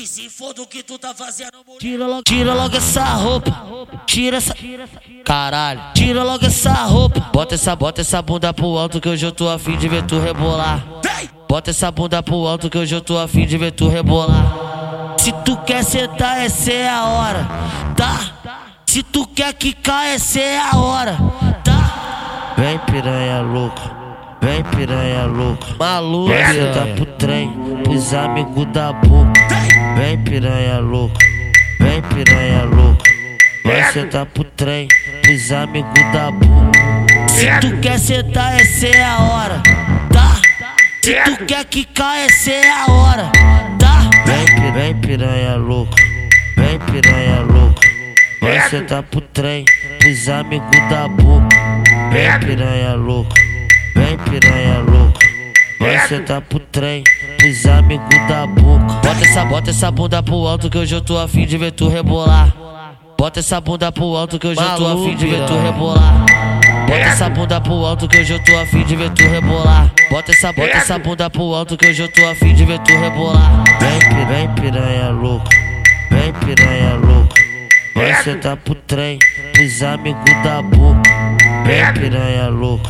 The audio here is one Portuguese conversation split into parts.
Que se for do que tu tá fazendo, mulher. Tira logo, tira logo essa roupa. Tira essa. Caralho. Tira logo essa roupa. Bota essa, bota essa bunda pro alto que hoje eu tô afim de ver tu rebolar. Bota essa bunda pro alto que hoje eu tô afim de ver tu rebolar. Se tu quer sentar, essa é a hora, tá? Se tu quer quicar, essa é a hora, tá? Vem piranha louca. Vem piranha louca, maluca, tá pro trem, pros amigos da boca. Vem piranha louca, vem piranha louca. Vai sentar pro trem, pros amigos da boca. Se tu quer sentar, essa é a hora, tá? Se tu quer quicar, essa é a hora, tá? Vem, vem piranha louca, vem piranha louca. Vai sentar pro trem, pros amigos da boca. Vem piranha louca. Vem piranha vai sentar pro trem, pros amigos da boca. Bota essa, bota essa bunda pro alto que hoje eu tô afim de ver tu rebolar. Bota essa bunda pro alto que hoje eu tô afim de ver tu rebolar. Bota essa bunda pro alto que hoje eu tô afim de ver tu rebolar. Bota essa, bota essa bunda pro alto que hoje eu tô afim de ver tu rebolar. Vem, vem piranha louca, vem piranha louca. Vai sentar pro trem, pros amigos da boca. Vem piranha louca.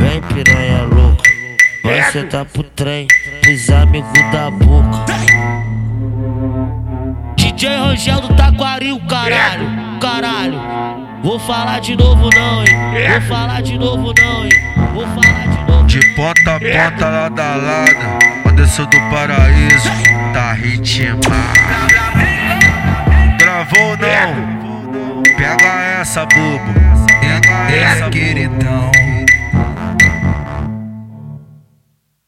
Vem piranha louca, vai sentar pro trem, pros amigos da boca. DJ Rangel do Taquaril, caralho, caralho. Vou falar de novo não, hein? Vou falar de novo não, hein? Vou falar de novo. De ponta a ponta, lado a lado, Anderson do Paraíso, tá ritmado. Travou não? Pega essa, bobo. Pega essa, queridão.